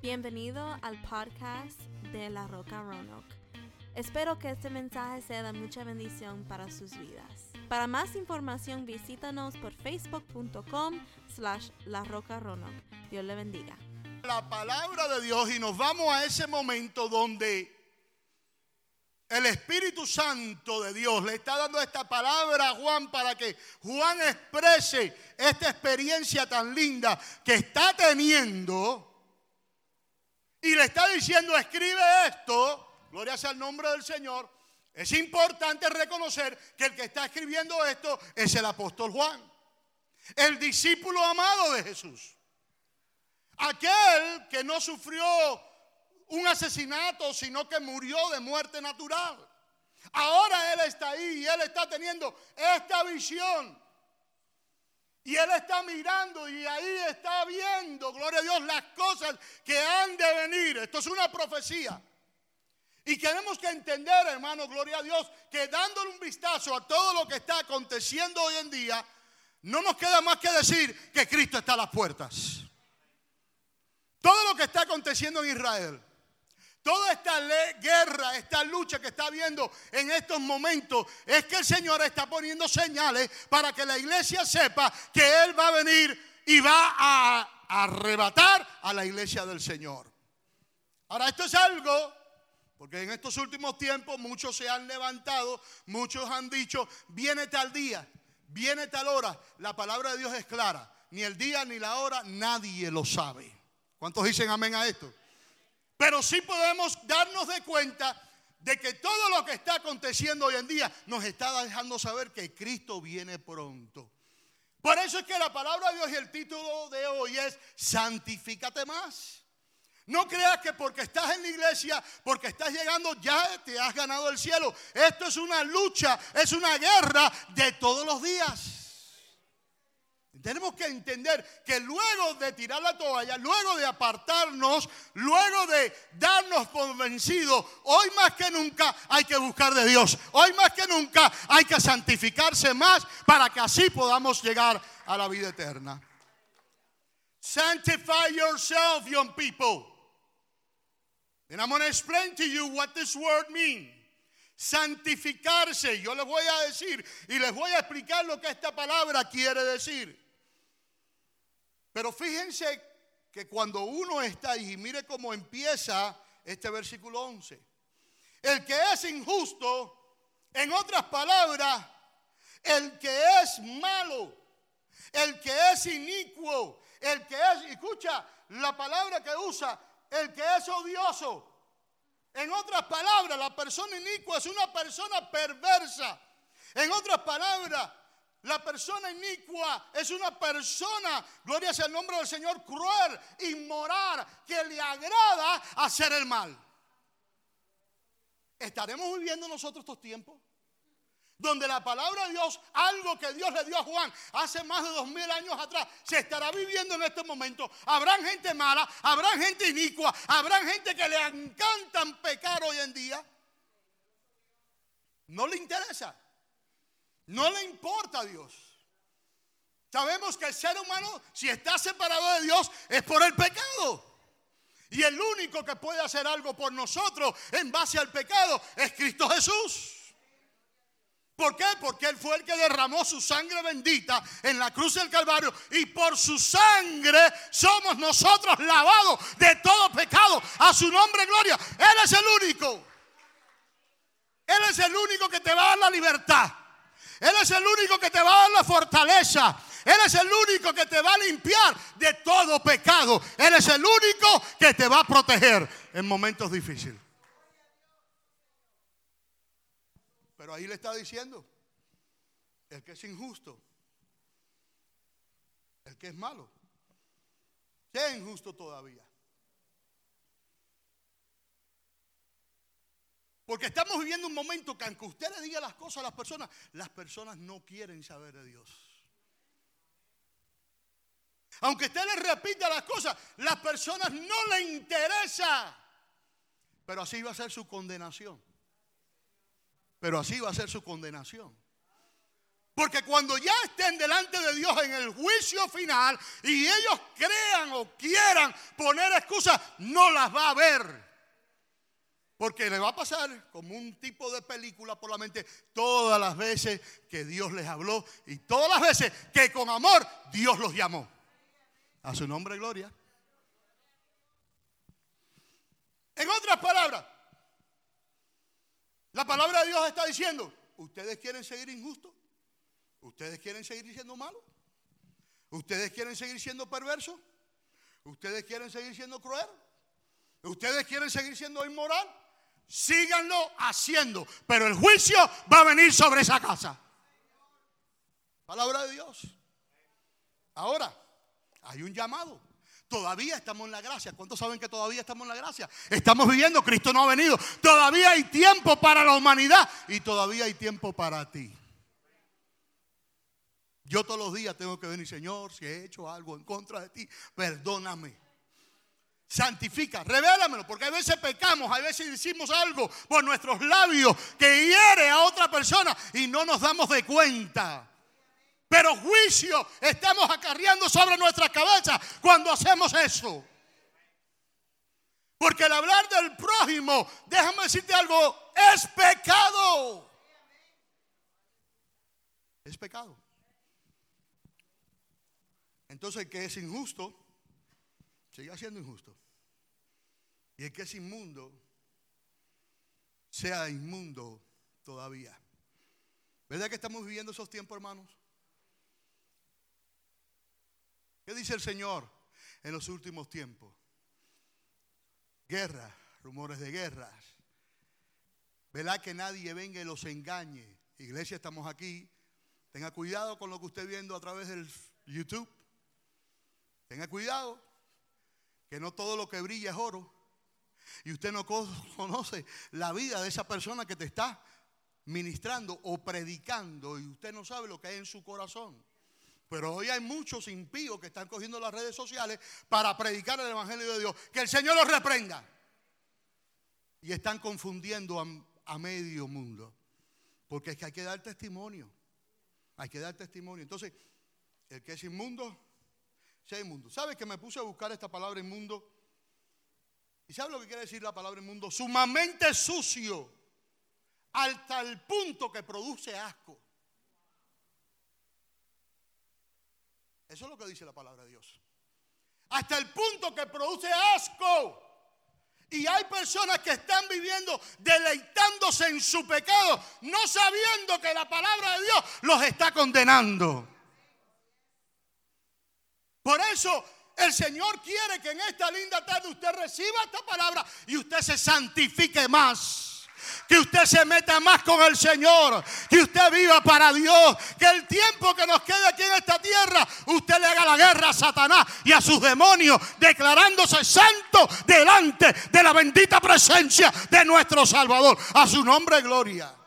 Bienvenido al podcast de La Roca Roanoke. Espero que este mensaje sea de mucha bendición para sus vidas. Para más información visítanos por facebook.com slash La Roca Roanoke. Dios le bendiga. La palabra de Dios y nos vamos a ese momento donde el Espíritu Santo de Dios le está dando esta palabra a Juan para que Juan exprese esta experiencia tan linda que está teniendo y le está diciendo, escribe esto, gloria sea el nombre del Señor. Es importante reconocer que el que está escribiendo esto es el apóstol Juan, el discípulo amado de Jesús. Aquel que no sufrió un asesinato, sino que murió de muerte natural. Ahora Él está ahí y Él está teniendo esta visión. Y Él está mirando y ahí está viendo, gloria a Dios, las cosas que han de venir. Esto es una profecía. Y tenemos que entender, hermano, gloria a Dios, que dándole un vistazo a todo lo que está aconteciendo hoy en día, no nos queda más que decir que Cristo está a las puertas. Todo lo que está aconteciendo en Israel, Toda esta guerra, esta lucha que está habiendo en estos momentos, es que el Señor está poniendo señales para que la iglesia sepa que Él va a venir y va a arrebatar a la iglesia del Señor. Ahora, esto es algo, porque en estos últimos tiempos muchos se han levantado, muchos han dicho, viene tal día, viene tal hora. La palabra de Dios es clara, ni el día ni la hora, nadie lo sabe. ¿Cuántos dicen amén a esto? Pero sí podemos darnos de cuenta de que todo lo que está aconteciendo hoy en día nos está dejando saber que Cristo viene pronto. Por eso es que la palabra de Dios y el título de hoy es Santifícate más. No creas que porque estás en la iglesia, porque estás llegando, ya te has ganado el cielo. Esto es una lucha, es una guerra de todos los días. Tenemos que entender que luego de tirar la toalla, luego de apartarnos, luego de darnos convencidos, hoy más que nunca hay que buscar de Dios. Hoy más que nunca hay que santificarse más para que así podamos llegar a la vida eterna. Sanctify yourself, young people. And I'm going to explain to you what this word means. Santificarse. Yo les voy a decir y les voy a explicar lo que esta palabra quiere decir. Pero fíjense que cuando uno está ahí, mire cómo empieza este versículo 11. El que es injusto, en otras palabras, el que es malo, el que es inicuo, el que es, escucha la palabra que usa, el que es odioso. En otras palabras, la persona inicua es una persona perversa. En otras palabras, la persona inicua es una persona, gloria sea el nombre del Señor, cruel, inmoral, que le agrada hacer el mal. ¿Estaremos viviendo nosotros estos tiempos? Donde la palabra de Dios, algo que Dios le dio a Juan hace más de dos mil años atrás, se estará viviendo en este momento. Habrán gente mala, habrá gente inicua, habrá gente que le encantan pecar hoy en día. No le interesa. No le importa a Dios. Sabemos que el ser humano, si está separado de Dios, es por el pecado. Y el único que puede hacer algo por nosotros en base al pecado es Cristo Jesús. ¿Por qué? Porque Él fue el que derramó su sangre bendita en la cruz del Calvario y por su sangre somos nosotros lavados de todo pecado. A su nombre, gloria. Él es el único. Él es el único que te va a dar la libertad. Él es el único que te va a dar la fortaleza. Él es el único que te va a limpiar de todo pecado. Él es el único que te va a proteger en momentos difíciles. Pero ahí le está diciendo, el que es injusto, el que es malo, sea injusto todavía. Porque estamos viviendo un momento que aunque usted le diga las cosas a las personas, las personas no quieren saber de Dios. Aunque usted le repita las cosas, las personas no le interesa. Pero así va a ser su condenación. Pero así va a ser su condenación. Porque cuando ya estén delante de Dios en el juicio final y ellos crean o quieran poner excusas, no las va a ver. Porque le va a pasar como un tipo de película por la mente todas las veces que Dios les habló y todas las veces que con amor Dios los llamó. A su nombre, gloria. En otras palabras, la palabra de Dios está diciendo, ¿ustedes quieren seguir injustos? ¿Ustedes quieren seguir siendo malos? ¿Ustedes quieren seguir siendo perversos? ¿Ustedes quieren seguir siendo cruel? ¿Ustedes quieren seguir siendo inmoral? Síganlo haciendo, pero el juicio va a venir sobre esa casa. Palabra de Dios. Ahora, hay un llamado. Todavía estamos en la gracia. ¿Cuántos saben que todavía estamos en la gracia? Estamos viviendo, Cristo no ha venido. Todavía hay tiempo para la humanidad y todavía hay tiempo para ti. Yo todos los días tengo que venir, Señor, si he hecho algo en contra de ti, perdóname. Santifica, revélamelo, porque a veces pecamos, a veces decimos algo por nuestros labios que hiere a otra persona y no nos damos de cuenta. Pero juicio estamos acarreando sobre nuestras cabezas cuando hacemos eso. Porque el hablar del prójimo, déjame decirte algo, es pecado. Es pecado. Entonces el que es injusto, sigue siendo injusto. Y el que es inmundo, sea inmundo todavía. ¿Verdad que estamos viviendo esos tiempos, hermanos? ¿Qué dice el Señor en los últimos tiempos? Guerra, rumores de guerras. ¿Verdad que nadie venga y los engañe? Iglesia, estamos aquí. Tenga cuidado con lo que usted viendo a través del YouTube. Tenga cuidado, que no todo lo que brilla es oro. Y usted no conoce la vida de esa persona que te está ministrando o predicando y usted no sabe lo que hay en su corazón. Pero hoy hay muchos impíos que están cogiendo las redes sociales para predicar el Evangelio de Dios. Que el Señor los reprenda. Y están confundiendo a, medio mundo. Porque es que hay que dar testimonio. Hay que dar testimonio. Entonces, el que es inmundo, sea inmundo. ¿Sabe que me puse a buscar esta palabra inmundo? ¿Y sabe lo que quiere decir la palabra inmundo? Sumamente sucio, hasta el punto que produce asco. Eso es lo que dice la palabra de Dios. Hasta el punto que produce asco. Y hay personas que están viviendo deleitándose en su pecado, no sabiendo que la palabra de Dios los está condenando. Por eso el Señor quiere que en esta linda tarde usted reciba esta palabra y usted se santifique más. Que usted se meta más con el Señor. Que usted viva para Dios. Que el tiempo que nos quede aquí en esta tierra, usted le haga la guerra a Satanás y a sus demonios, declarándose santo delante de la bendita presencia de nuestro Salvador. A su nombre, gloria.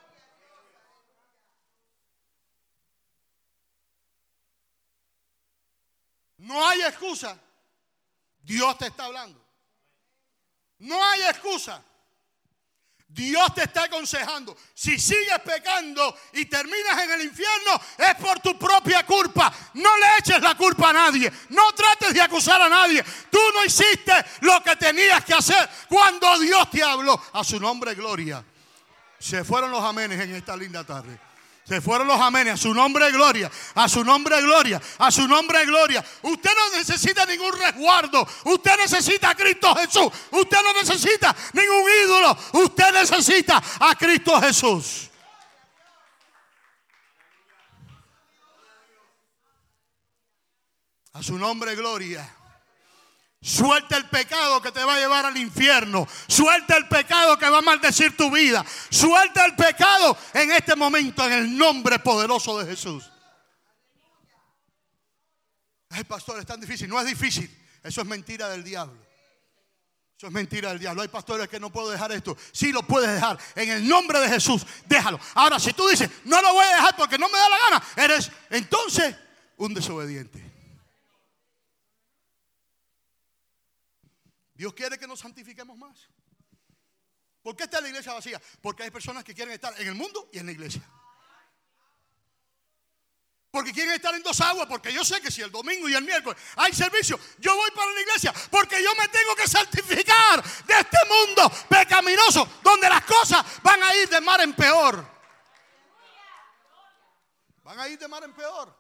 No hay excusa. Dios te está hablando. No hay excusa. Dios te está aconsejando. Si sigues pecando y terminas en el infierno, es por tu propia culpa. No le eches la culpa a nadie. No trates de acusar a nadie. Tú no hiciste lo que tenías que hacer cuando Dios te habló. A su nombre, gloria. Se fueron los amenes en esta linda tarde. Se fueron los amenes. A su nombre de gloria. A su nombre de gloria. A su nombre de gloria. Usted no necesita ningún resguardo. Usted necesita a Cristo Jesús. Usted no necesita ningún ídolo. Usted necesita a Cristo Jesús. A su nombre de gloria. Suelta el pecado que te va a llevar al infierno. Suelta el pecado que va a maldecir tu vida. Suelta el pecado en este momento en el nombre poderoso de Jesús. Ay, pastor, es tan difícil. No es difícil. Eso es mentira del diablo. Eso es mentira del diablo. Hay pastores que no puedo dejar esto. Sí lo puedes dejar. En el nombre de Jesús, déjalo. Ahora, si tú dices, no lo voy a dejar porque no me da la gana, eres entonces un desobediente. Dios quiere que nos santifiquemos más. ¿Por qué está la iglesia vacía? Porque hay personas que quieren estar en el mundo y en la iglesia. Porque quieren estar en dos aguas, porque yo sé que si el domingo y el miércoles hay servicio, yo voy para la iglesia, porque yo me tengo que santificar de este mundo pecaminoso, donde las cosas van a ir de mar en peor. Van a ir de mar en peor.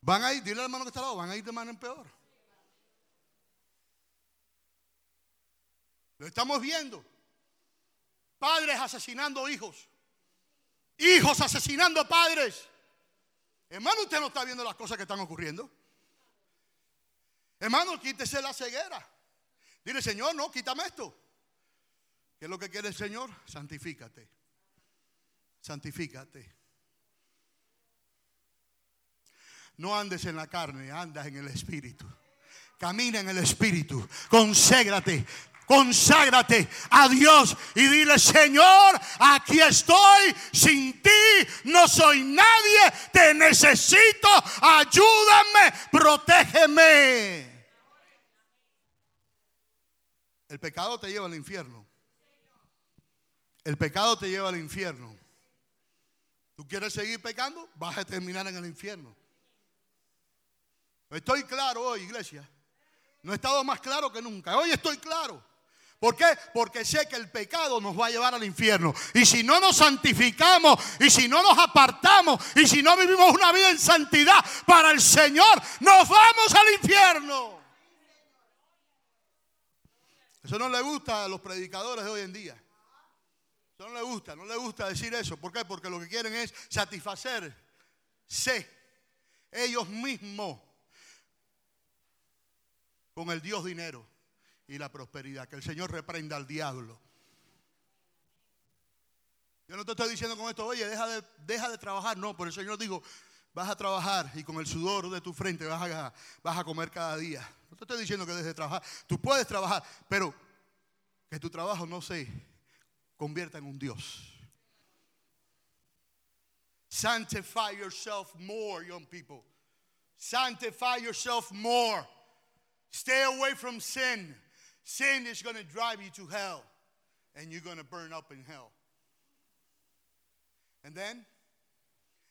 Van a ir, dile al hermano que está al lado, van a ir de mar en peor. Lo estamos viendo. Padres asesinando hijos. Hijos asesinando padres. Hermano, usted no está viendo las cosas que están ocurriendo. Hermano, quítese la ceguera. Dile, Señor, no, quítame esto. ¿Qué es lo que quiere el Señor? Santifícate. Santifícate. No andes en la carne, andas en el Espíritu. Camina en el Espíritu. Conségrate. Conságrate a Dios y dile, Señor, aquí estoy, sin ti no soy nadie, te necesito, ayúdame, protégeme. El pecado te lleva al infierno. El pecado te lleva al infierno. ¿Tú quieres seguir pecando? Vas a terminar en el infierno. Estoy claro hoy, iglesia. No he estado más claro que nunca. Hoy estoy claro. ¿Por qué? Porque sé que el pecado nos va a llevar al infierno. Y si no nos santificamos, y si no nos apartamos, y si no vivimos una vida en santidad para el Señor, nos vamos al infierno. Eso no le gusta a los predicadores de hoy en día. Eso no le gusta, no le gusta decir eso. ¿Por qué? Porque lo que quieren es satisfacerse ellos mismos con el Dios dinero y la prosperidad. Que el Señor reprenda al diablo. Yo no te estoy diciendo con esto, oye, deja de, deja de trabajar. No, por el Señor digo, vas a trabajar y con el sudor de tu frente vas a, comer cada día. No te estoy diciendo que dejes de trabajar. Tú puedes trabajar, pero que tu trabajo no se convierta en un Dios. Sanctify yourself more, young people. Sanctify yourself more. Stay away from sin. Sin is going to drive you to hell, and you're going to burn up in hell. And then,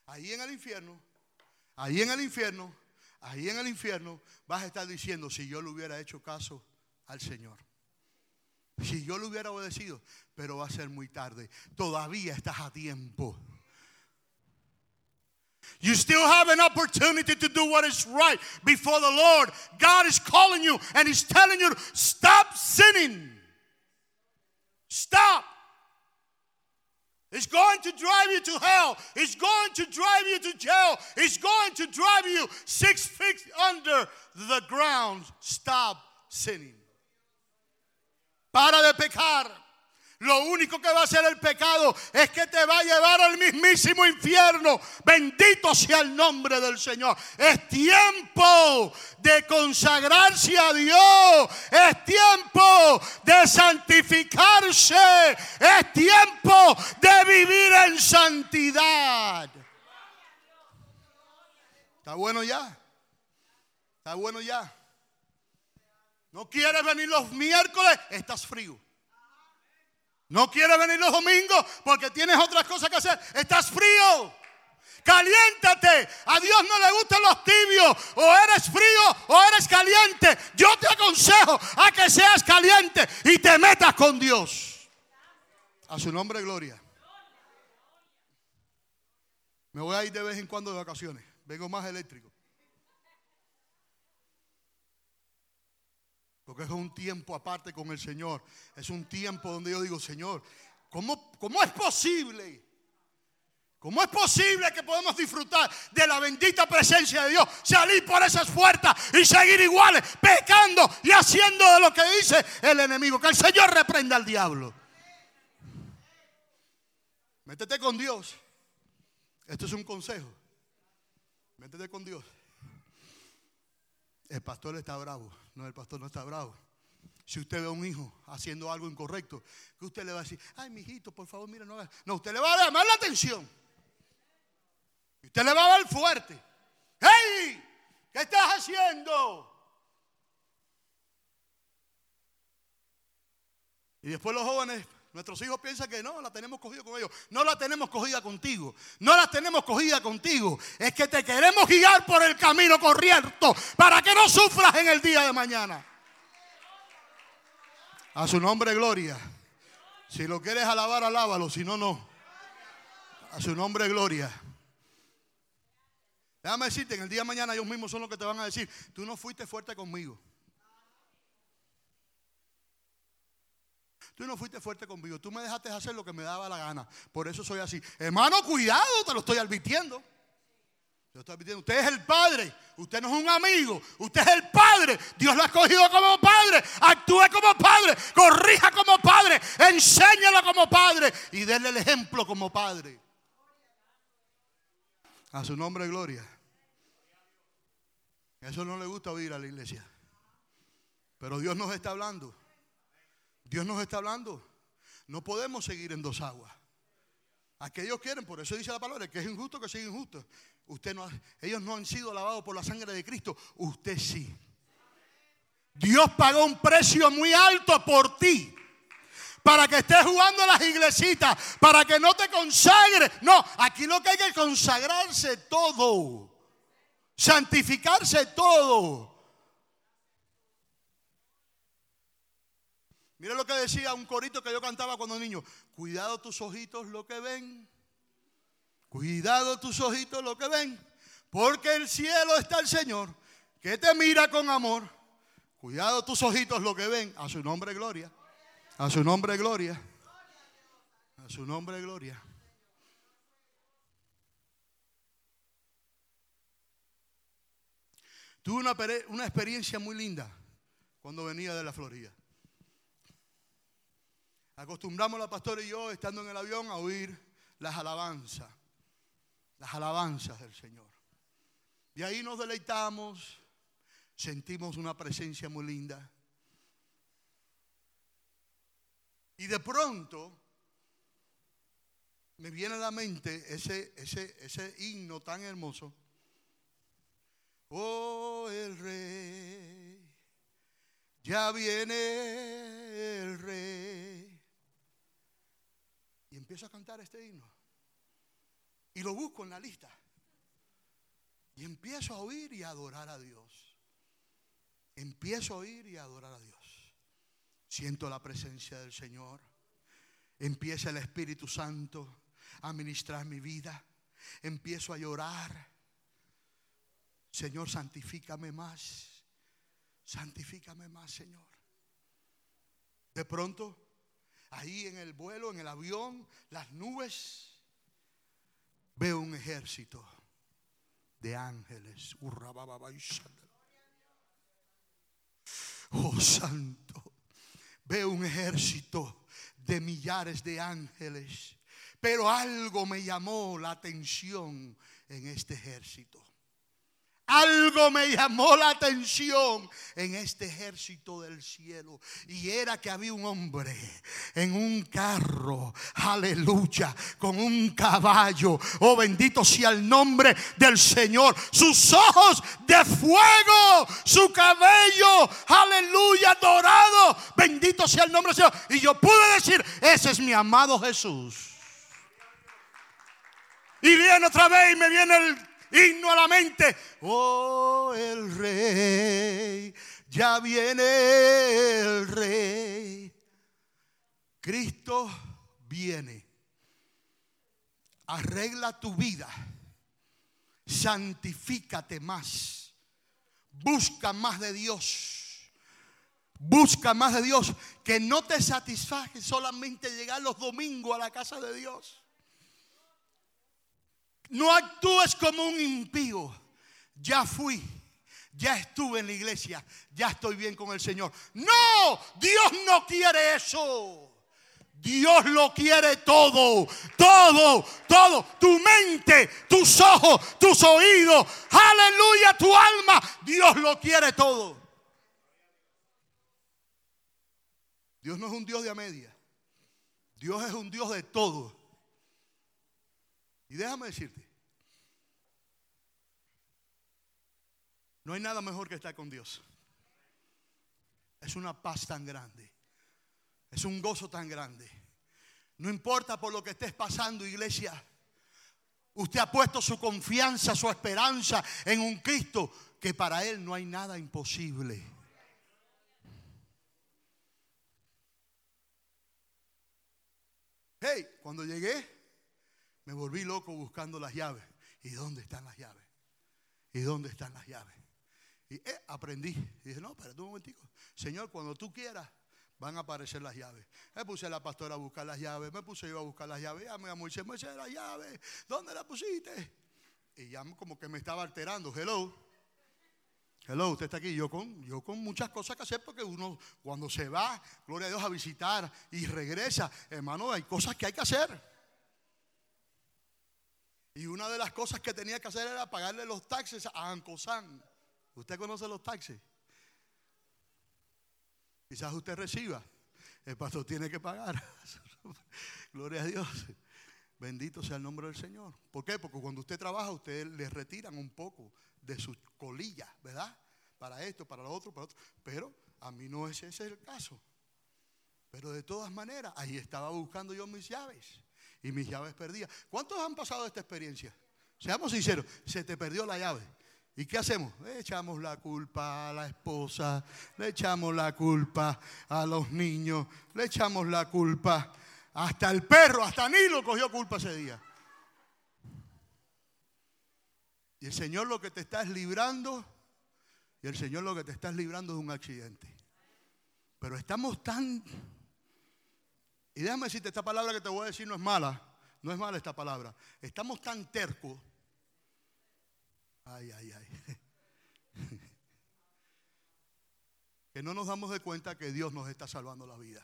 ahí en el infierno, ahí en el infierno, ahí en el infierno, vas a estar diciendo, si yo le hubiera hecho caso al Señor. Si yo le hubiera obedecido, pero va a ser muy tarde. Todavía estás a tiempo. You still have an opportunity to do what is right before the Lord. God is calling you and He's telling you, stop sinning. Stop. It's going to drive you to hell. It's going to drive you to jail. It's going to drive you six feet under the ground. Stop sinning. Para de pecar. Lo único que va a hacer el pecado es que te va a llevar al mismísimo infierno. Bendito sea el nombre del Señor. Es tiempo de consagrarse a Dios. Es tiempo de santificarse. Es tiempo de vivir en santidad. ¿Está bueno ya? ¿Está bueno ya? ¿No quieres venir los miércoles? Estás frío. No quieres venir los domingos porque tienes otras cosas que hacer. Estás frío. Caliéntate. A Dios no le gustan los tibios. O eres frío o eres caliente. Yo te aconsejo a que seas caliente y te metas con Dios. A su nombre, gloria. Me voy a ir de vez en cuando de vacaciones. Vengo más eléctrico. Porque es un tiempo aparte con el Señor. Es un tiempo donde yo digo, Señor, ¿cómo, cómo es posible? ¿Cómo es posible que podamos disfrutar de la bendita presencia de Dios? Salir por esas puertas y seguir iguales, pecando y haciendo de lo que dice el enemigo. Que el Señor reprenda al diablo. Métete con Dios. Esto es un consejo. Métete con Dios. El pastor está bravo. No, el pastor no está bravo. Si usted ve a un hijo haciendo algo incorrecto, que usted le va a decir, ay, mi hijito, por favor, mira, no haga. No, usted le va a llamar la atención. Usted le va a dar fuerte. ¡Hey! ¿Qué estás haciendo? Y después los jóvenes Nuestros hijos piensan que no, la tenemos cogida con ellos. No la tenemos cogida contigo. No la tenemos cogida contigo. Es que te queremos guiar por el camino correcto para que no sufras en el día de mañana. A su nombre, gloria. Si lo quieres alabar, alábalo. Si no, no. A su nombre, gloria. Déjame decirte, en el día de mañana ellos mismos son los que te van a decir, tú no fuiste fuerte conmigo. Tú no fuiste fuerte conmigo. Tú me dejaste hacer lo que me daba la gana. Por eso soy así. Hermano, cuidado, te lo estoy advirtiendo. Usted es el padre. Usted no es un amigo. Usted es el padre. Dios lo ha escogido como padre. Actúe como padre. Corrija como padre. Enséñalo como padre. Y déle el ejemplo como padre. A su nombre, gloria. Eso no le gusta oír a la iglesia. Pero Dios nos está hablando. Dios nos está hablando. No podemos seguir en dos aguas. Aquellos quieren, por eso dice la palabra, que es injusto que sea injusto. Usted no, ellos no han sido lavados por la sangre de Cristo. Usted sí. Dios pagó un precio muy alto por ti. Para que estés jugando a las iglesitas. Para que no te consagres. No, aquí lo que hay que consagrarse todo santificarse todo. Mira lo que decía un corito que yo cantaba cuando niño. Cuidado tus ojitos lo que ven. Cuidado tus ojitos lo que ven. Porque el cielo está el Señor que te mira con amor. Cuidado tus ojitos lo que ven. A su nombre gloria. A su nombre gloria. A su nombre gloria. Tuve una, experiencia muy linda cuando venía de la Florida. Acostumbramos la pastora y yo, estando en el avión, a oír las alabanzas, las alabanzas del Señor. Y ahí nos deleitamos, sentimos una presencia muy linda. Y de pronto me viene a la mente ese, ese, ese himno tan hermoso Oh, el rey, ya viene el rey. Empiezo a cantar este himno. Y lo busco en la lista. Y empiezo a oír y a adorar a Dios. Empiezo a oír y a adorar a Dios. Siento la presencia del Señor. Empieza el Espíritu Santo a ministrar mi vida. Empiezo a llorar Señor, santifícame más. Santifícame más, Señor. De pronto, ahí en el vuelo, en el avión, las nubes, veo un ejército de ángeles. Oh santo, veo un ejército de millares de ángeles. Pero algo me llamó la atención en este ejército. Algo me llamó la atención en este ejército del cielo. Y era que había un hombre en un carro, aleluya, con un caballo. Oh bendito sea el nombre del Señor. Sus ojos de fuego, su cabello, aleluya, dorado. Bendito sea el nombre del Señor. Y yo pude decir, ese es mi amado Jesús. Y viene otra vez y me viene el himno a la mente. Oh, el rey, ya viene el rey. Cristo viene. Arregla tu vida. Santifícate más. Busca más de Dios. Busca más de Dios. Que no te satisfaje solamente llegar los domingos a la casa de Dios. No actúes como un impío. Ya fui. Ya estuve en la iglesia. Ya estoy bien con el Señor. No, Dios no quiere eso. Dios lo quiere todo, todo, todo. Tu mente, tus ojos, tus oídos. Aleluya, tu alma. Dios lo quiere todo. Dios no es un Dios de a media. Dios es un Dios de todo. Y déjame decirte, no hay nada mejor que estar con Dios. Es una paz tan grande, es un gozo tan grande, No importa por lo que estés pasando, iglesia. Usted ha puesto su confianza, su esperanza en un Cristo que para Él no hay nada imposible. Hey, cuando llegué, me volví loco buscando las llaves. ¿Y dónde están las llaves? ¿Y dónde están las llaves? Y eh, aprendí. Y dije, no, espérate un momentico. Señor, cuando tú quieras, van a aparecer las llaves. Me puse a la pastora a buscar las llaves, me puse yo a buscar las llaves. Ya me a Moisés, Moisés, las llaves, ¿dónde las pusiste? Y ya como que me estaba alterando. Hello. Hello, usted está aquí. Yo con, yo con muchas cosas que hacer porque uno cuando se va, gloria a Dios, a visitar y regresa, hermano, hay cosas que hay que hacer. Y una de las cosas que tenía que hacer era pagarle los taxes a Ancosan. ¿Usted conoce los taxes? Quizás usted reciba. El pastor tiene que pagar. Gloria a Dios. Bendito sea el nombre del Señor. ¿Por qué? Porque cuando usted trabaja, usted le retiran un poco de sus colillas, ¿verdad? Para esto, para lo otro, para otro. Pero a mí no es ese el caso. Pero de todas maneras, ahí estaba buscando yo mis llaves y mis llaves perdidas. ¿Cuántos han pasado esta experiencia? Seamos sinceros, se te perdió la llave. ¿Y qué hacemos? Le echamos la culpa a la esposa, le echamos la culpa a los niños, le echamos la culpa hasta el perro, hasta Nilo cogió culpa ese día. Y el Señor lo que te está es librando, y el Señor lo que te está es librando de un accidente. Pero estamos tan y déjame decirte, esta palabra que te voy a decir no es mala. No es mala esta palabra. Estamos tan tercos. Ay, ay, ay. Que no nos damos de cuenta que Dios nos está salvando la vida.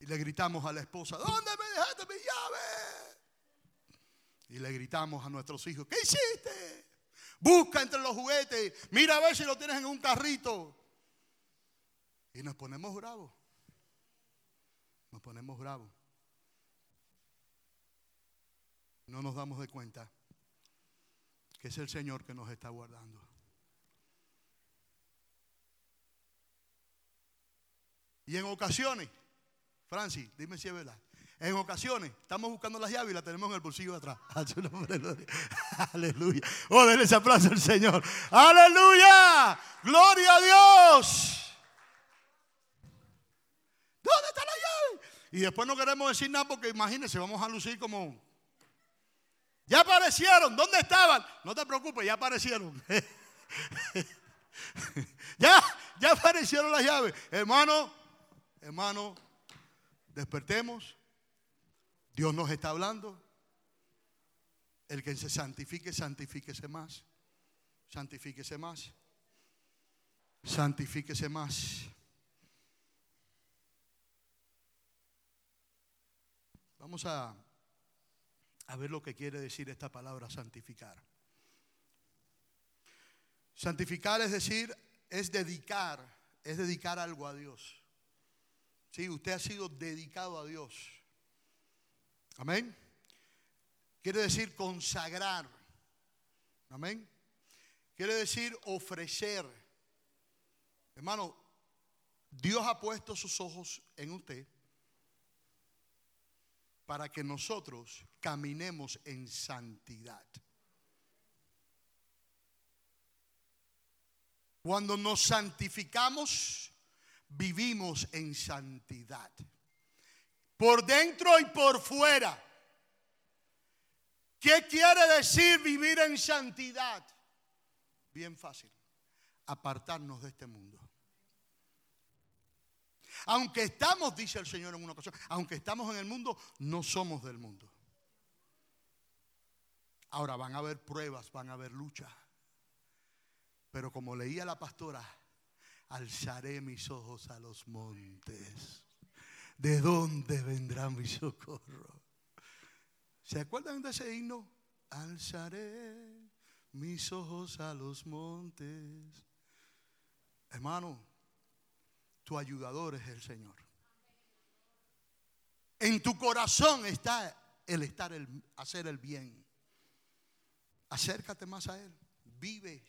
Y le gritamos a la esposa, ¿dónde me dejaste mi llave? Y le gritamos a nuestros hijos, ¿qué hiciste? Busca entre los juguetes, mira a ver si lo tienes en un carrito. Y nos ponemos bravos. Nos ponemos bravos. No nos damos de cuenta que es el Señor que nos está guardando. Y en ocasiones, Francis, dime si es verdad. En ocasiones estamos buscando las llaves y las tenemos en el bolsillo de atrás. Aleluya. Oh, denle ese aplauso al Señor. Aleluya. Gloria a Dios. ¿Dónde está la llave? Y después no queremos decir nada porque imagínense, vamos a lucir como. Ya aparecieron, ¿dónde estaban? No te preocupes, ya aparecieron. ya, ya aparecieron las llaves. Hermano, hermano, despertemos. Dios nos está hablando. El que se santifique, santifíquese más. Santifíquese más. Santifíquese más. Vamos a, a ver lo que quiere decir esta palabra santificar. Santificar es decir, es dedicar, es dedicar algo a Dios. Sí, usted ha sido dedicado a Dios. Amén. Quiere decir consagrar. Amén. Quiere decir ofrecer. Hermano, Dios ha puesto sus ojos en usted para que nosotros caminemos en santidad. Cuando nos santificamos, vivimos en santidad. Por dentro y por fuera. ¿Qué quiere decir vivir en santidad? Bien fácil. Apartarnos de este mundo. Aunque estamos, dice el Señor en una ocasión, aunque estamos en el mundo, no somos del mundo. Ahora van a haber pruebas, van a haber lucha. Pero como leía la pastora, alzaré mis ojos a los montes. ¿De dónde vendrá mi socorro? ¿Se acuerdan de ese himno? Alzaré mis ojos a los montes. Hermano, tu ayudador es el Señor. En tu corazón está el estar, el hacer el bien. Acércate más a Él. Vive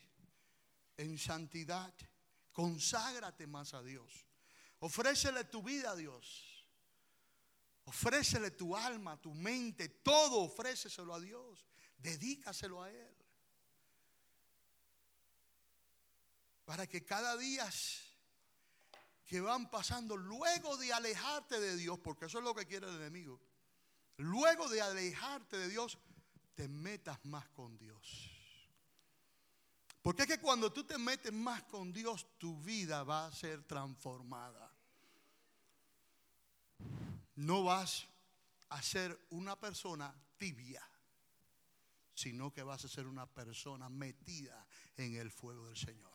en santidad. Conságrate más a Dios. Ofrécele tu vida a Dios. Ofrécele tu alma, tu mente, todo ofréceselo a Dios. Dedícaselo a Él. Para que cada día que van pasando, luego de alejarte de Dios, porque eso es lo que quiere el enemigo, luego de alejarte de Dios, te metas más con Dios. Porque es que cuando tú te metes más con Dios, tu vida va a ser transformada. No vas a ser una persona tibia, sino que vas a ser una persona metida en el fuego del Señor.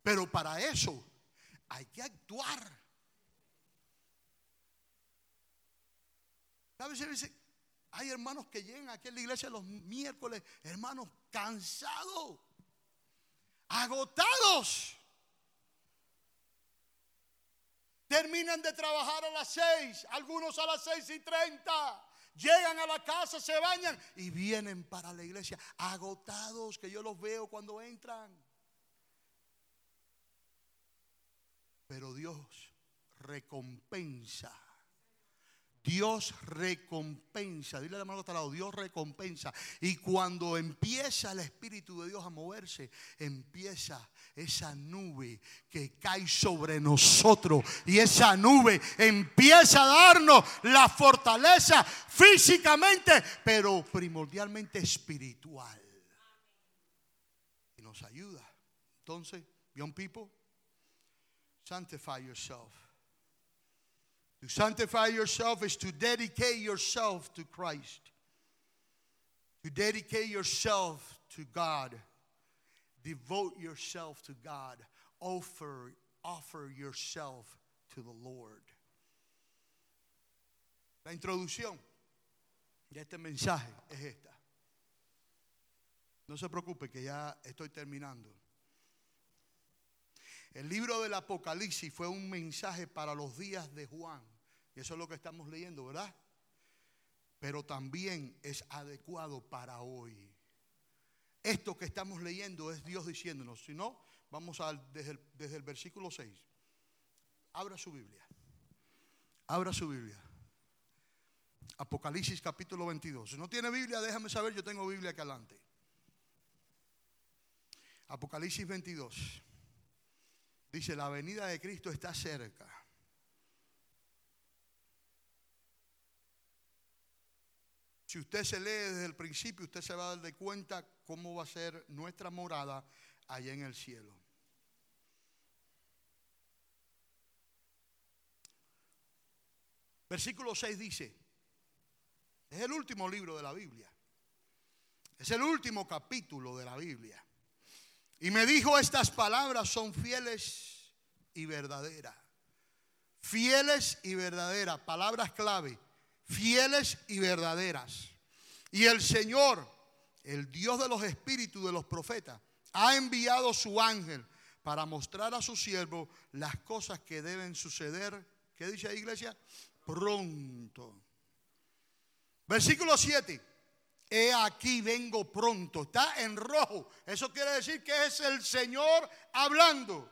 Pero para eso hay que actuar. ¿Sabes? Hay hermanos que llegan aquí a la iglesia los miércoles, hermanos cansados, agotados. Terminan de trabajar a las seis, algunos a las seis y treinta. Llegan a la casa, se bañan y vienen para la iglesia agotados, que yo los veo cuando entran. Pero Dios recompensa Dios recompensa. Dile a la mano al lado, Dios recompensa. Y cuando empieza el Espíritu de Dios a moverse, empieza esa nube que cae sobre nosotros. Y esa nube empieza a darnos la fortaleza físicamente, pero primordialmente espiritual. Y nos ayuda. Entonces, young people, sanctify yourself. To sanctify yourself is to dedicate yourself to Christ. To dedicate yourself to God. Devote yourself to God. Offer, offer yourself to the Lord. La introducción de este mensaje es esta. No se preocupe que ya estoy terminando. El libro del Apocalipsis fue un mensaje para los días de Juan. Y eso es lo que estamos leyendo, ¿verdad? Pero también es adecuado para hoy. Esto que estamos leyendo es Dios diciéndonos. Si no, vamos a, desde, el, desde el versículo 6. Abra su Biblia. Abra su Biblia. Apocalipsis capítulo 22. Si no tiene Biblia, déjame saber, yo tengo Biblia aquí adelante. Apocalipsis 22. Dice, la venida de Cristo está cerca. Si usted se lee desde el principio, usted se va a dar de cuenta cómo va a ser nuestra morada allá en el cielo. Versículo 6 dice, es el último libro de la Biblia, es el último capítulo de la Biblia. Y me dijo, estas palabras son fieles y verdaderas. Fieles y verdaderas, palabras clave, fieles y verdaderas. Y el Señor, el Dios de los espíritus de los profetas, ha enviado su ángel para mostrar a su siervo las cosas que deben suceder. ¿Qué dice la iglesia? Pronto. Versículo 7. He aquí vengo pronto. Está en rojo. Eso quiere decir que es el Señor hablando.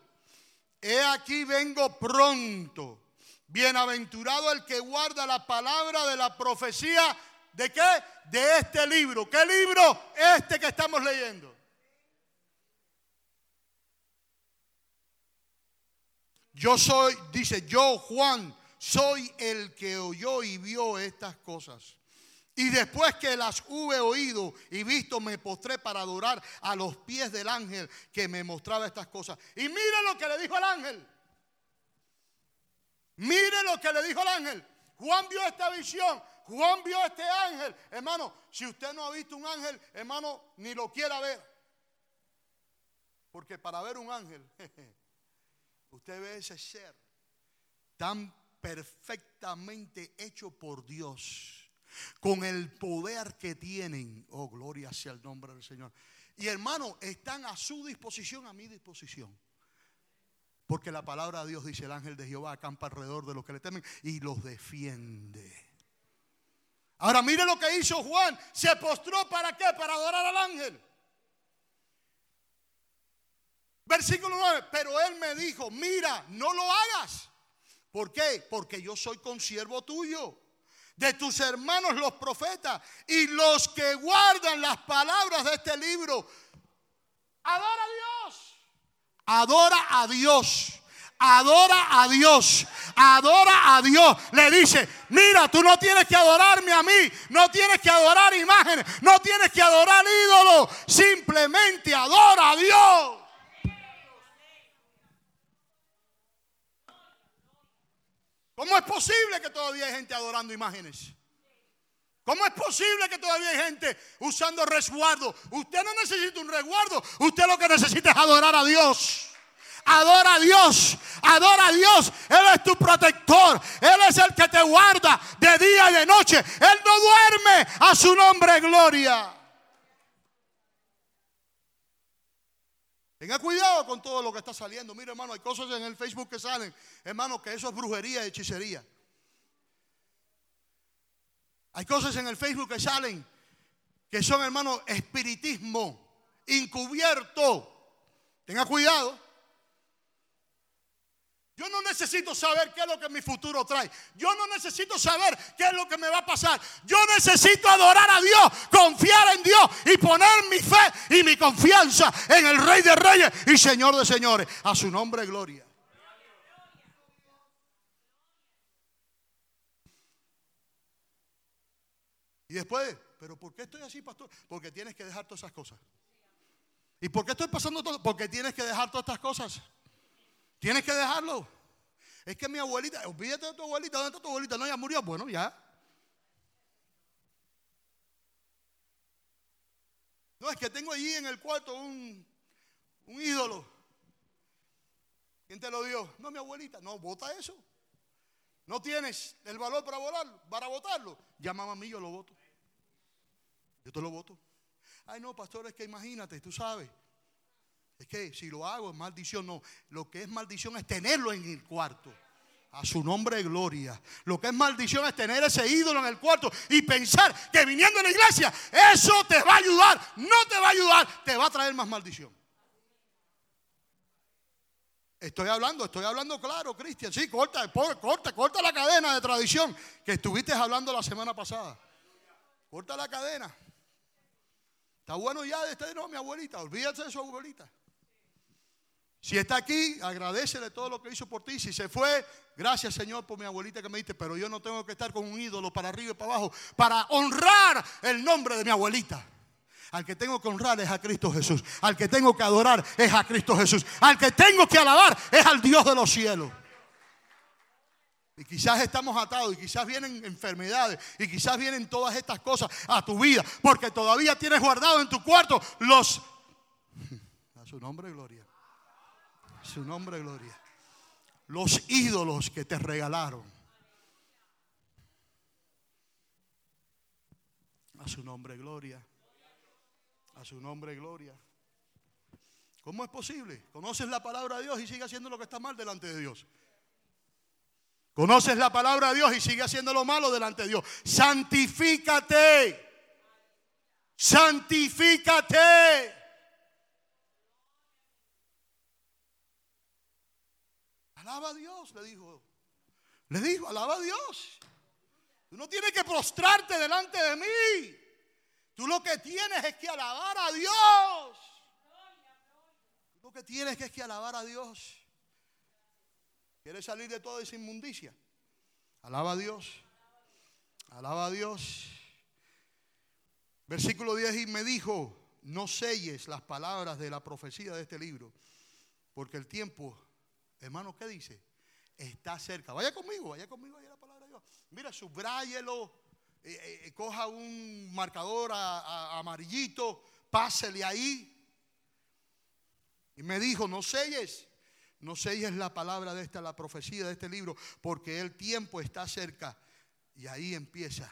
He aquí vengo pronto. Bienaventurado el que guarda la palabra de la profecía. ¿De qué? De este libro. ¿Qué libro? Este que estamos leyendo. Yo soy, dice, yo Juan, soy el que oyó y vio estas cosas. Y después que las hube oído y visto, me postré para adorar a los pies del ángel que me mostraba estas cosas. Y mire lo que le dijo el ángel. Mire lo que le dijo el ángel. Juan vio esta visión. Juan vio este ángel. Hermano, si usted no ha visto un ángel, hermano, ni lo quiera ver. Porque para ver un ángel, usted ve ese ser tan perfectamente hecho por Dios con el poder que tienen. Oh, gloria sea el nombre del Señor. Y hermano, están a su disposición, a mi disposición. Porque la palabra de Dios dice, el ángel de Jehová acampa alrededor de los que le temen y los defiende. Ahora mire lo que hizo Juan. Se postró para qué? Para adorar al ángel. Versículo 9, pero él me dijo, mira, no lo hagas. ¿Por qué? Porque yo soy consiervo tuyo, de tus hermanos los profetas y los que guardan las palabras de este libro. Adora a Dios. Adora a Dios. Adora a Dios, adora a Dios. Le dice, mira, tú no tienes que adorarme a mí, no tienes que adorar imágenes, no tienes que adorar ídolos, simplemente adora a Dios. ¿Cómo es posible que todavía hay gente adorando imágenes? ¿Cómo es posible que todavía hay gente usando resguardo? Usted no necesita un resguardo, usted lo que necesita es adorar a Dios. Adora a Dios, adora a Dios. Él es tu protector. Él es el que te guarda de día y de noche. Él no duerme a su nombre gloria. Tenga cuidado con todo lo que está saliendo. Mira, hermano, hay cosas en el Facebook que salen, hermano, que eso es brujería y hechicería. Hay cosas en el Facebook que salen que son, hermano, espiritismo encubierto. Tenga cuidado. Yo no necesito saber qué es lo que mi futuro trae. Yo no necesito saber qué es lo que me va a pasar. Yo necesito adorar a Dios, confiar en Dios y poner mi fe y mi confianza en el Rey de Reyes y Señor de Señores. A su nombre, gloria. Y después, pero ¿por qué estoy así, pastor? Porque tienes que dejar todas esas cosas. ¿Y por qué estoy pasando todo? Porque tienes que dejar todas estas cosas. Tienes que dejarlo. Es que mi abuelita, olvídate de tu abuelita, ¿dónde está tu abuelita? No, ya murió. Bueno, ya. No, es que tengo allí en el cuarto un, un ídolo. ¿Quién te lo dio? No, mi abuelita. No, vota eso. No tienes el valor para volarlo, para votarlo. Llámame a mí, yo lo voto. Yo te lo voto. Ay, no, pastor, es que imagínate, tú sabes. Es que si lo hago es maldición. No, lo que es maldición es tenerlo en el cuarto. A su nombre de gloria. Lo que es maldición es tener ese ídolo en el cuarto y pensar que viniendo a la iglesia, eso te va a ayudar. No te va a ayudar, te va a traer más maldición. Estoy hablando, estoy hablando claro, Cristian. Sí, corta, corta, corta la cadena de tradición que estuviste hablando la semana pasada. Corta la cadena. Está bueno ya de estar, no, mi abuelita, olvídate de su abuelita. Si está aquí, agradecele todo lo que hizo por ti. Si se fue, gracias Señor por mi abuelita que me diste, pero yo no tengo que estar con un ídolo para arriba y para abajo para honrar el nombre de mi abuelita. Al que tengo que honrar es a Cristo Jesús. Al que tengo que adorar es a Cristo Jesús. Al que tengo que alabar es al Dios de los cielos. Y quizás estamos atados y quizás vienen enfermedades y quizás vienen todas estas cosas a tu vida porque todavía tienes guardado en tu cuarto los... A su nombre, gloria su nombre, gloria. Los ídolos que te regalaron. A su nombre, gloria. A su nombre, gloria. ¿Cómo es posible? Conoces la palabra de Dios y sigue haciendo lo que está mal delante de Dios. Conoces la palabra de Dios y sigue haciendo lo malo delante de Dios. Santifícate. Santifícate. Alaba a Dios, le dijo. Le dijo, alaba a Dios. Tú no tienes que prostrarte delante de mí. Tú lo que tienes es que alabar a Dios. Tú lo que tienes es que alabar a Dios. ¿Quieres salir de toda esa inmundicia? Alaba a Dios. Alaba a Dios. Versículo 10 y me dijo, no selles las palabras de la profecía de este libro, porque el tiempo Hermano, ¿qué dice? Está cerca. Vaya conmigo, vaya conmigo ahí la palabra de Dios. Mira, subráyelo, eh, eh, eh, coja un marcador amarillito, pásele ahí. Y me dijo, no selles, no selles la palabra de esta, la profecía de este libro, porque el tiempo está cerca. Y ahí empieza.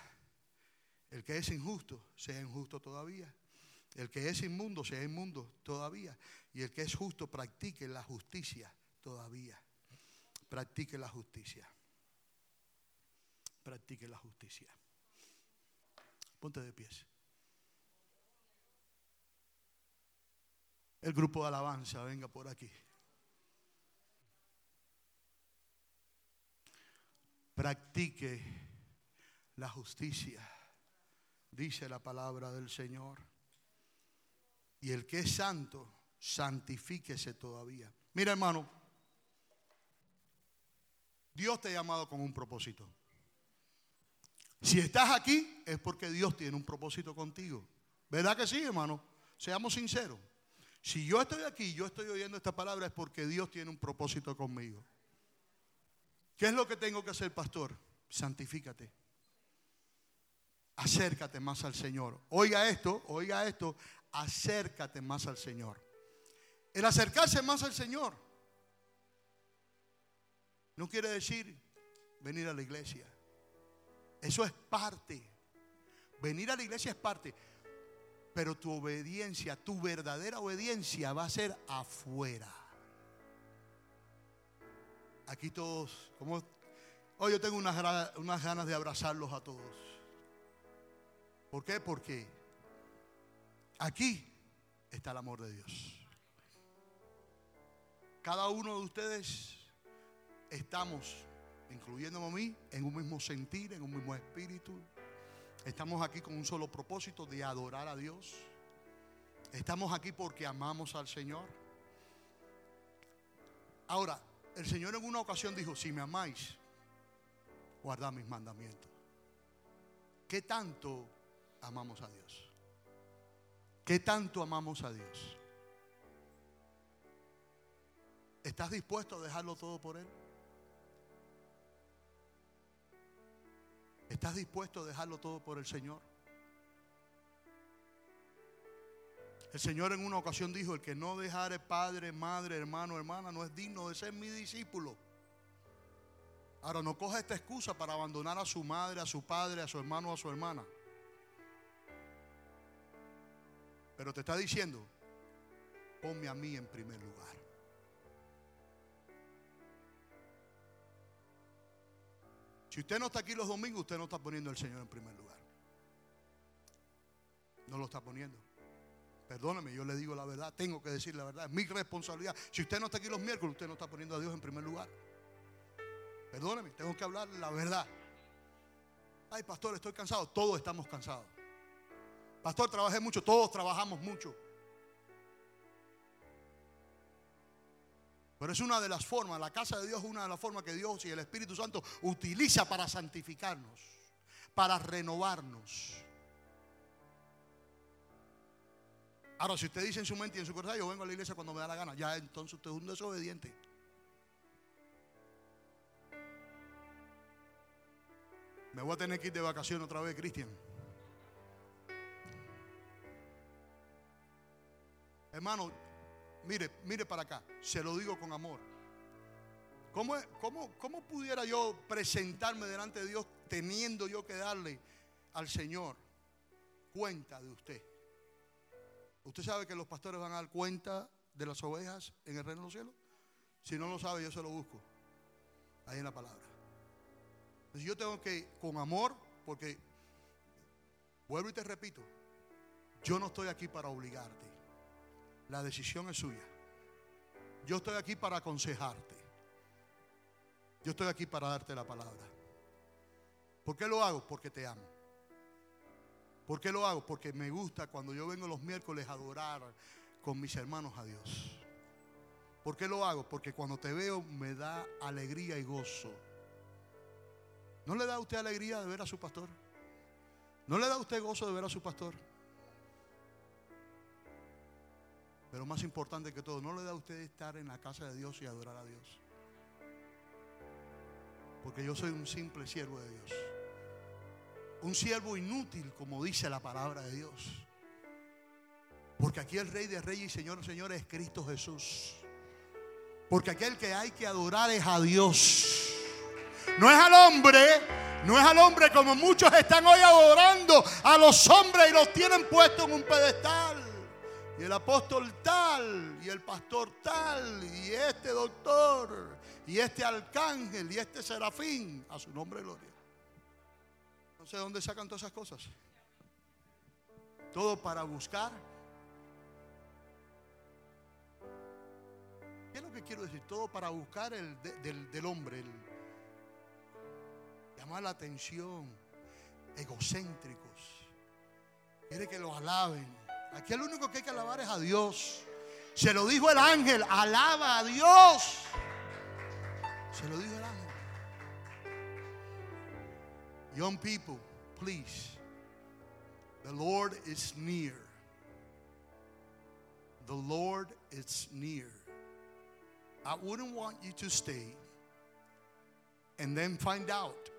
El que es injusto, sea injusto todavía. El que es inmundo, sea inmundo todavía. Y el que es justo, practique la justicia todavía. Practique la justicia. Practique la justicia. Ponte de pies. El grupo de alabanza, venga por aquí. Practique la justicia, dice la palabra del Señor. Y el que es santo, santifíquese todavía. Mira hermano, Dios te ha llamado con un propósito. Si estás aquí es porque Dios tiene un propósito contigo. ¿Verdad que sí, hermano? Seamos sinceros. Si yo estoy aquí, yo estoy oyendo esta palabra es porque Dios tiene un propósito conmigo. ¿Qué es lo que tengo que hacer, pastor? Santifícate. Acércate más al Señor. Oiga esto, oiga esto, acércate más al Señor. El acercarse más al Señor no quiere decir venir a la iglesia. Eso es parte. Venir a la iglesia es parte. Pero tu obediencia, tu verdadera obediencia va a ser afuera. Aquí todos, hoy yo tengo unas, unas ganas de abrazarlos a todos. ¿Por qué? Porque aquí está el amor de Dios. Cada uno de ustedes estamos incluyéndome a mí, en un mismo sentir, en un mismo espíritu. Estamos aquí con un solo propósito de adorar a Dios. Estamos aquí porque amamos al Señor. Ahora, el Señor en una ocasión dijo, si me amáis, guardad mis mandamientos. ¿Qué tanto amamos a Dios? ¿Qué tanto amamos a Dios? ¿Estás dispuesto a dejarlo todo por Él? ¿Estás dispuesto a dejarlo todo por el Señor? El Señor en una ocasión dijo, el que no dejare padre, madre, hermano, hermana, no es digno de ser mi discípulo. Ahora no coja esta excusa para abandonar a su madre, a su padre, a su hermano, a su hermana. Pero te está diciendo, ponme a mí en primer lugar. Si usted no está aquí los domingos, usted no está poniendo al Señor en primer lugar. No lo está poniendo. Perdóneme, yo le digo la verdad, tengo que decir la verdad, es mi responsabilidad. Si usted no está aquí los miércoles, usted no está poniendo a Dios en primer lugar. Perdóneme, tengo que hablar la verdad. Ay, pastor, estoy cansado. Todos estamos cansados. Pastor, trabajé mucho, todos trabajamos mucho. Pero es una de las formas, la casa de Dios es una de las formas que Dios y el Espíritu Santo utiliza para santificarnos, para renovarnos. Ahora, si usted dice en su mente y en su corazón, yo vengo a la iglesia cuando me da la gana, ya entonces usted es un desobediente. Me voy a tener que ir de vacaciones otra vez, Cristian. Hermano, mire, mire para acá, se lo digo con amor. ¿Cómo, cómo, ¿Cómo pudiera yo presentarme delante de Dios teniendo yo que darle al Señor cuenta de usted? ¿Usted sabe que los pastores van a dar cuenta de las ovejas en el reino de los cielos? Si no lo sabe, yo se lo busco. Ahí en la palabra. Entonces yo tengo que, con amor, porque, vuelvo y te repito, yo no estoy aquí para obligarte. La decisión es suya. Yo estoy aquí para aconsejarte. Yo estoy aquí para darte la palabra. ¿Por qué lo hago? Porque te amo. ¿Por qué lo hago? Porque me gusta cuando yo vengo los miércoles a adorar con mis hermanos a Dios. ¿Por qué lo hago? Porque cuando te veo me da alegría y gozo. ¿No le da a usted alegría de ver a su pastor? ¿No le da a usted gozo de ver a su pastor? Pero más importante que todo, no le da a usted estar en la casa de Dios y adorar a Dios. Porque yo soy un simple siervo de Dios. Un siervo inútil, como dice la palabra de Dios. Porque aquí el Rey de Reyes y Señor de Señores es Cristo Jesús. Porque aquel que hay que adorar es a Dios. No es al hombre, no es al hombre como muchos están hoy adorando a los hombres y los tienen puestos en un pedestal y el apóstol tal, y el pastor tal, y este doctor, y este arcángel, y este serafín, a su nombre gloria. No sé dónde sacan todas esas cosas. Todo para buscar quiero decir? Todo para buscar el del, hombre, llamar la atención, egocéntricos. Quiere que lo alaben. Aquí el único que hay que alabar es a Dios. Se lo dijo el ángel, alaba a Dios. Se lo dijo el ángel. Young people, please. The Lord is near. The Lord is near. I wouldn't want you to stay and then find out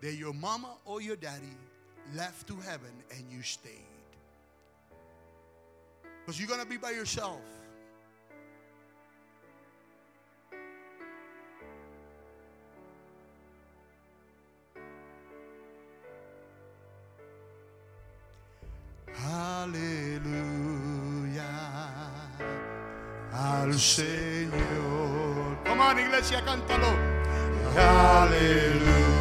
that your mama or your daddy left to heaven and you stayed. Because you're going to be by yourself. Aleluya al Señor. Come on, iglesia, cántalo. Aleluya.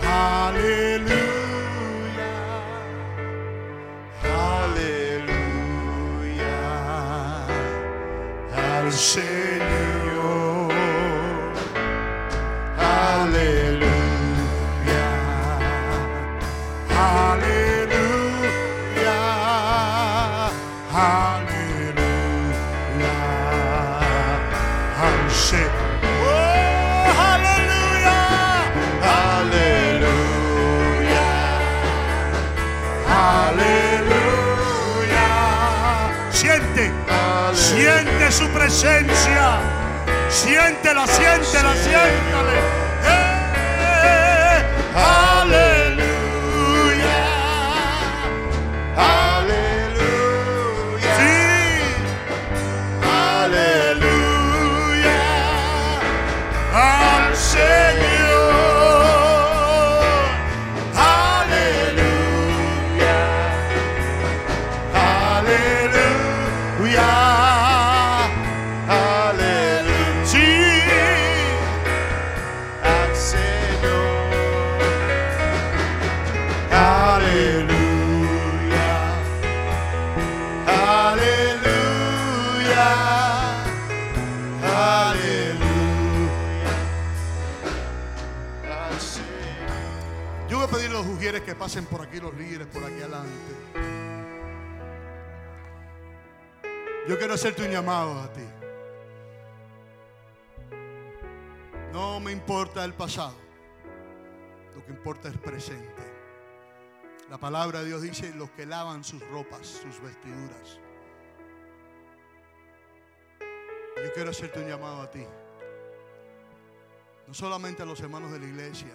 Aleluya. Al presencia. Siéntela, siéntela, siéntale. Pasen por aquí, los líderes por aquí adelante. Yo quiero hacerte un llamado a ti. No me importa el pasado. Lo que importa es el presente. La palabra de Dios dice, los que lavan sus ropas, sus vestiduras. Yo quiero hacerte un llamado a ti. No solamente a los hermanos de la iglesia,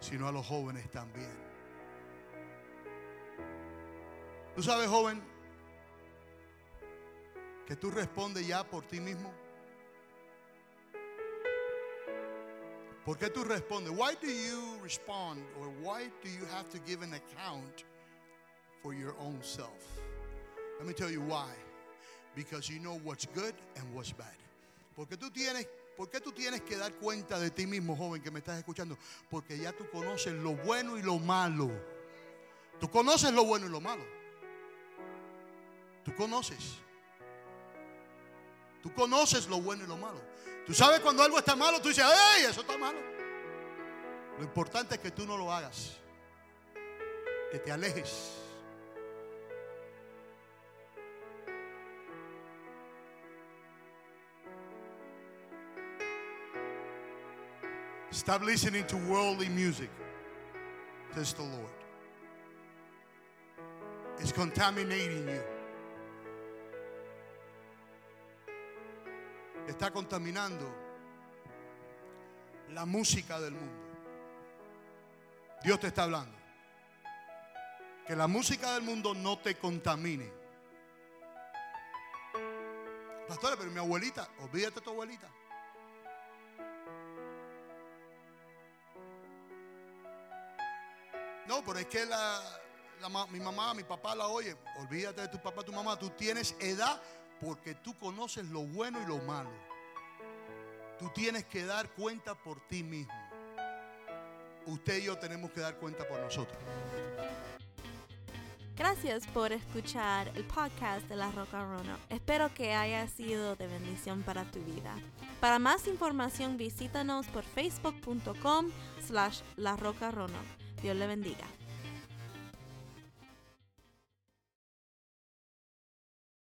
sino a los jóvenes también. Tú sabes, joven, que tú respondes ya por ti mismo. ¿Por qué tú respondes? Why do you respond or why do you have to give an account for your own self? Let me tell you why. Because you know what's good and what's bad. Porque tú tienes ¿Por qué tú tienes que dar cuenta de ti mismo, joven, que me estás escuchando? Porque ya tú conoces lo bueno y lo malo. Tú conoces lo bueno y lo malo. Tú conoces. Tú conoces lo bueno y lo malo. Tú sabes cuando algo está malo, tú dices, ¡ay, eso está malo! Lo importante es que tú no lo hagas. Que te alejes. Stop listening to worldly music, says the Lord. It's contaminating you. Está contaminando la música del mundo. Dios te está hablando. Que la música del mundo no te contamine. Pastora, pero mi abuelita, olvídate de tu abuelita. No, pero es que la, mi mamá, mi papá la oye. Olvídate de tu papá, tu mamá. Tú tienes edad porque tú conoces lo bueno y lo malo. Tú tienes que dar cuenta por ti mismo. Usted y yo tenemos que dar cuenta por nosotros. Gracias por escuchar el podcast de La Roca Rono. Espero que haya sido de bendición para tu vida. Para más información visítanos por facebook.com slash La Roca Rono. Dios le bendiga.